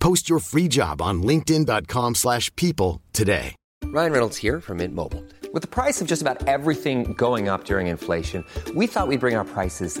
Post your free job on linkedin.com/people slash people today. Ryan Reynolds here from Mint Mobile. With the price of just about everything going up during inflation, we thought we'd bring our prices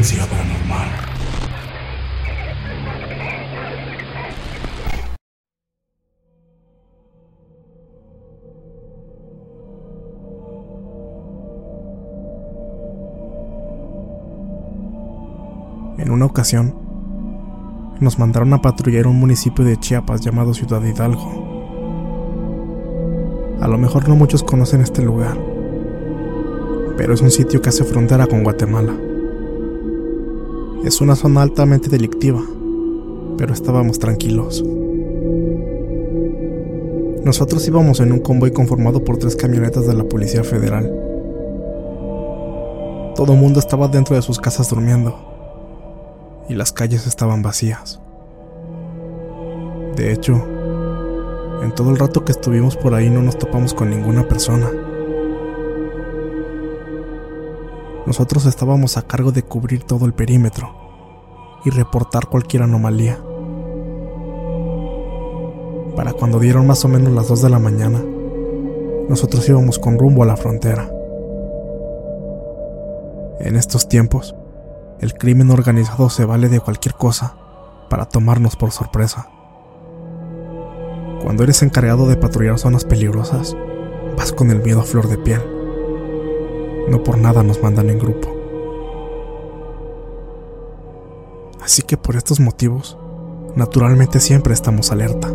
En una ocasión, nos mandaron a patrullar un municipio de Chiapas llamado Ciudad Hidalgo. A lo mejor no muchos conocen este lugar, pero es un sitio que hace frontera con Guatemala. Es una zona altamente delictiva, pero estábamos tranquilos. Nosotros íbamos en un convoy conformado por tres camionetas de la Policía Federal. Todo el mundo estaba dentro de sus casas durmiendo y las calles estaban vacías. De hecho, en todo el rato que estuvimos por ahí no nos topamos con ninguna persona. Nosotros estábamos a cargo de cubrir todo el perímetro y reportar cualquier anomalía. Para cuando dieron más o menos las 2 de la mañana, nosotros íbamos con rumbo a la frontera. En estos tiempos, el crimen organizado se vale de cualquier cosa para tomarnos por sorpresa. Cuando eres encargado de patrullar zonas peligrosas, vas con el miedo a flor de piel. No por nada nos mandan en grupo. Así que por estos motivos, naturalmente siempre estamos alerta.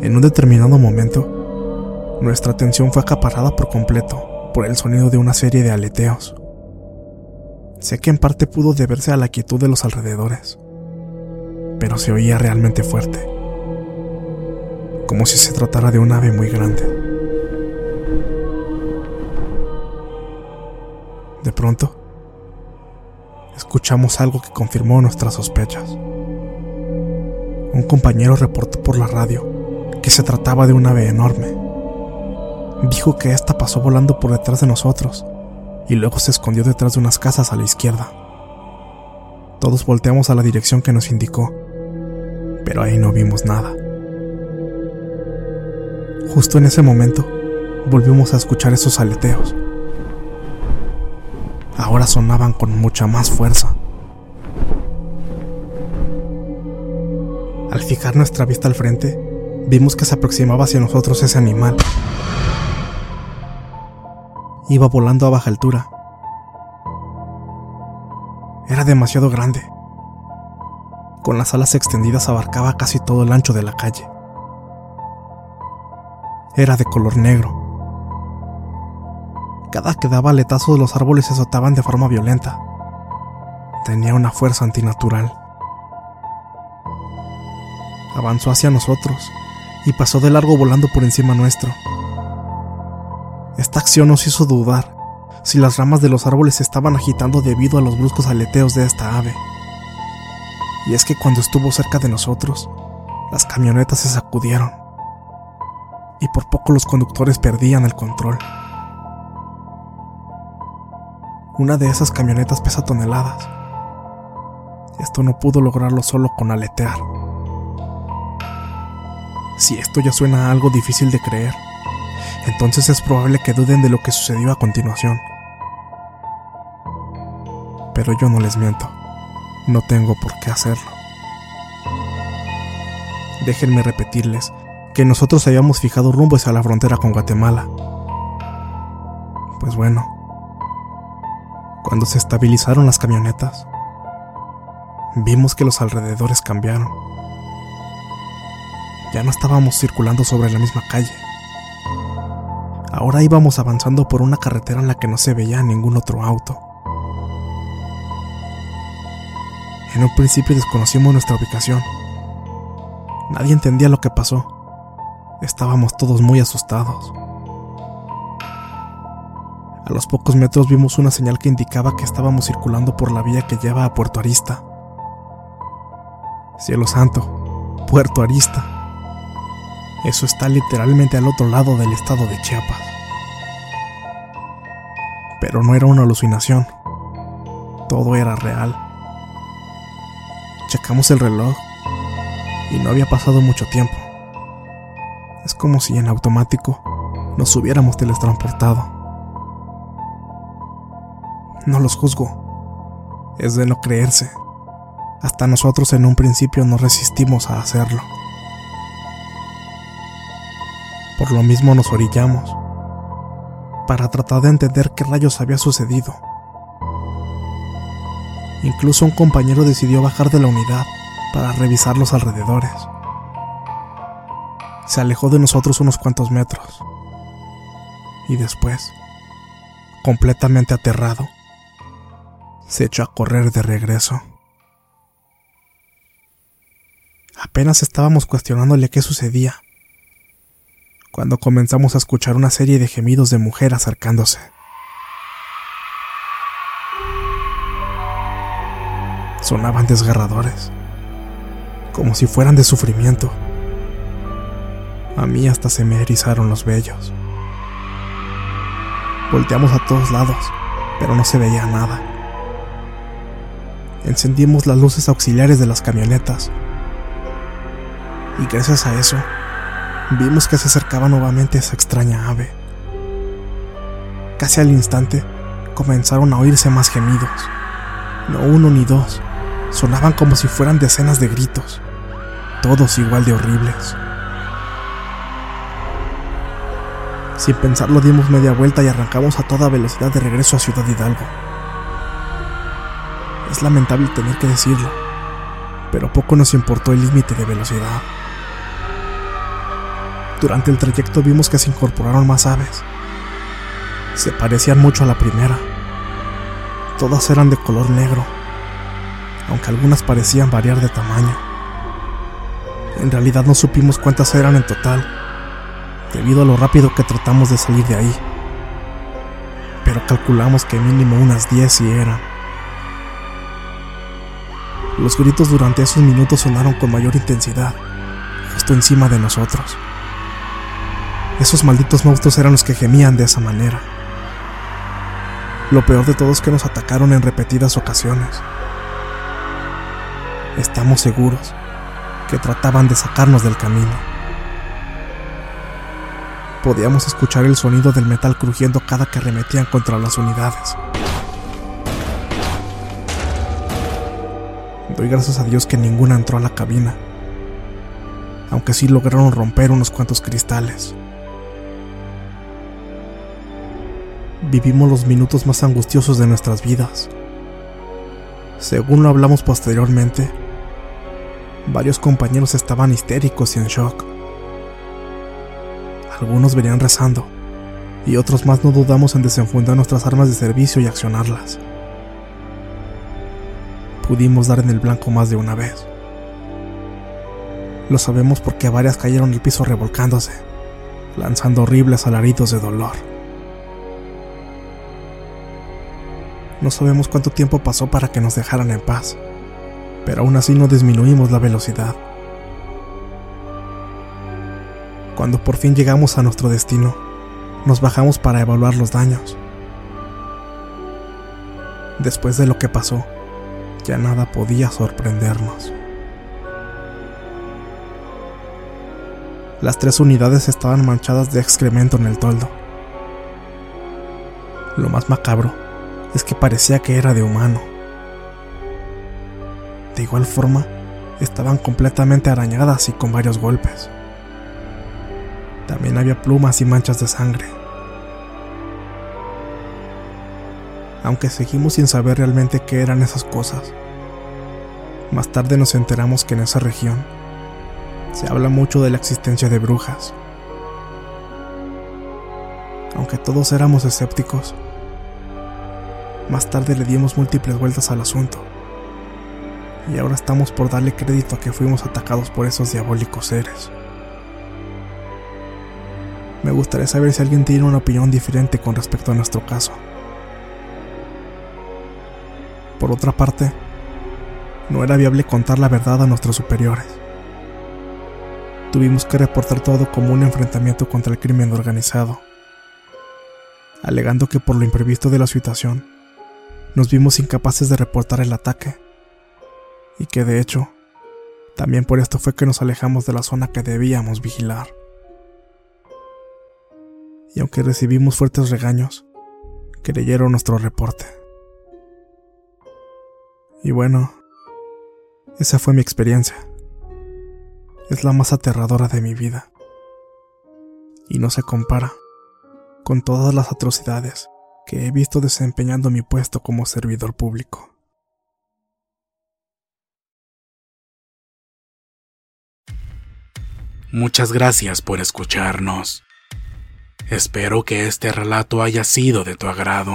En un determinado momento, nuestra atención fue acaparada por completo por el sonido de una serie de aleteos. Sé que en parte pudo deberse a la quietud de los alrededores, pero se oía realmente fuerte, como si se tratara de un ave muy grande. De pronto, escuchamos algo que confirmó nuestras sospechas. Un compañero reportó por la radio que se trataba de un ave enorme. Dijo que ésta pasó volando por detrás de nosotros y luego se escondió detrás de unas casas a la izquierda. Todos volteamos a la dirección que nos indicó, pero ahí no vimos nada. Justo en ese momento, volvimos a escuchar esos aleteos. Ahora sonaban con mucha más fuerza. Al fijar nuestra vista al frente, vimos que se aproximaba hacia nosotros ese animal. Iba volando a baja altura. Era demasiado grande. Con las alas extendidas abarcaba casi todo el ancho de la calle. Era de color negro. Cada que daba aletazos los árboles se azotaban de forma violenta. Tenía una fuerza antinatural. Avanzó hacia nosotros y pasó de largo volando por encima nuestro. Esta acción nos hizo dudar si las ramas de los árboles se estaban agitando debido a los bruscos aleteos de esta ave. Y es que cuando estuvo cerca de nosotros, las camionetas se sacudieron y por poco los conductores perdían el control. Una de esas camionetas pesa toneladas. Esto no pudo lograrlo solo con aletear. Si esto ya suena algo difícil de creer, entonces es probable que duden de lo que sucedió a continuación. Pero yo no les miento, no tengo por qué hacerlo. Déjenme repetirles que nosotros habíamos fijado rumbo hacia la frontera con Guatemala. Pues bueno, cuando se estabilizaron las camionetas, vimos que los alrededores cambiaron. Ya no estábamos circulando sobre la misma calle. Ahora íbamos avanzando por una carretera en la que no se veía ningún otro auto. En un principio desconocimos nuestra ubicación. Nadie entendía lo que pasó. Estábamos todos muy asustados. A los pocos metros vimos una señal que indicaba que estábamos circulando por la vía que lleva a Puerto Arista. Cielo santo, Puerto Arista. Eso está literalmente al otro lado del estado de Chiapas. Pero no era una alucinación. Todo era real. Checamos el reloj y no había pasado mucho tiempo. Es como si en automático nos hubiéramos teletransportado. No los juzgo. Es de no creerse. Hasta nosotros en un principio no resistimos a hacerlo. Por lo mismo nos orillamos, para tratar de entender qué rayos había sucedido. Incluso un compañero decidió bajar de la unidad para revisar los alrededores. Se alejó de nosotros unos cuantos metros. Y después, completamente aterrado, se echó a correr de regreso. Apenas estábamos cuestionándole qué sucedía, cuando comenzamos a escuchar una serie de gemidos de mujer acercándose. Sonaban desgarradores, como si fueran de sufrimiento. A mí hasta se me erizaron los vellos. Volteamos a todos lados, pero no se veía nada. Encendimos las luces auxiliares de las camionetas. Y gracias a eso, vimos que se acercaba nuevamente esa extraña ave. Casi al instante, comenzaron a oírse más gemidos. No uno ni dos, sonaban como si fueran decenas de gritos, todos igual de horribles. Sin pensarlo dimos media vuelta y arrancamos a toda velocidad de regreso a Ciudad Hidalgo. Es lamentable tener que decirlo, pero poco nos importó el límite de velocidad. Durante el trayecto vimos que se incorporaron más aves. Se parecían mucho a la primera. Todas eran de color negro, aunque algunas parecían variar de tamaño. En realidad no supimos cuántas eran en total, debido a lo rápido que tratamos de salir de ahí. Pero calculamos que mínimo unas 10 sí eran. Los gritos durante esos minutos sonaron con mayor intensidad, justo encima de nosotros. Esos malditos monstruos eran los que gemían de esa manera. Lo peor de todo es que nos atacaron en repetidas ocasiones. Estamos seguros que trataban de sacarnos del camino. Podíamos escuchar el sonido del metal crujiendo cada que arremetían contra las unidades. Gracias a Dios que ninguna entró a la cabina, aunque sí lograron romper unos cuantos cristales. Vivimos los minutos más angustiosos de nuestras vidas. Según lo hablamos posteriormente, varios compañeros estaban histéricos y en shock. Algunos venían rezando, y otros más no dudamos en desenfundar nuestras armas de servicio y accionarlas pudimos dar en el blanco más de una vez. Lo sabemos porque varias cayeron al piso revolcándose, lanzando horribles alaridos de dolor. No sabemos cuánto tiempo pasó para que nos dejaran en paz, pero aún así no disminuimos la velocidad. Cuando por fin llegamos a nuestro destino, nos bajamos para evaluar los daños. Después de lo que pasó, ya nada podía sorprendernos. Las tres unidades estaban manchadas de excremento en el toldo. Lo más macabro es que parecía que era de humano. De igual forma, estaban completamente arañadas y con varios golpes. También había plumas y manchas de sangre. Aunque seguimos sin saber realmente qué eran esas cosas. Más tarde nos enteramos que en esa región se habla mucho de la existencia de brujas. Aunque todos éramos escépticos, más tarde le dimos múltiples vueltas al asunto. Y ahora estamos por darle crédito a que fuimos atacados por esos diabólicos seres. Me gustaría saber si alguien tiene una opinión diferente con respecto a nuestro caso. Por otra parte, no era viable contar la verdad a nuestros superiores tuvimos que reportar todo como un enfrentamiento contra el crimen organizado, alegando que por lo imprevisto de la situación, nos vimos incapaces de reportar el ataque, y que de hecho, también por esto fue que nos alejamos de la zona que debíamos vigilar. Y aunque recibimos fuertes regaños, creyeron nuestro reporte. Y bueno, esa fue mi experiencia es la más aterradora de mi vida. Y no se compara con todas las atrocidades que he visto desempeñando mi puesto como servidor público. Muchas gracias por escucharnos. Espero que este relato haya sido de tu agrado.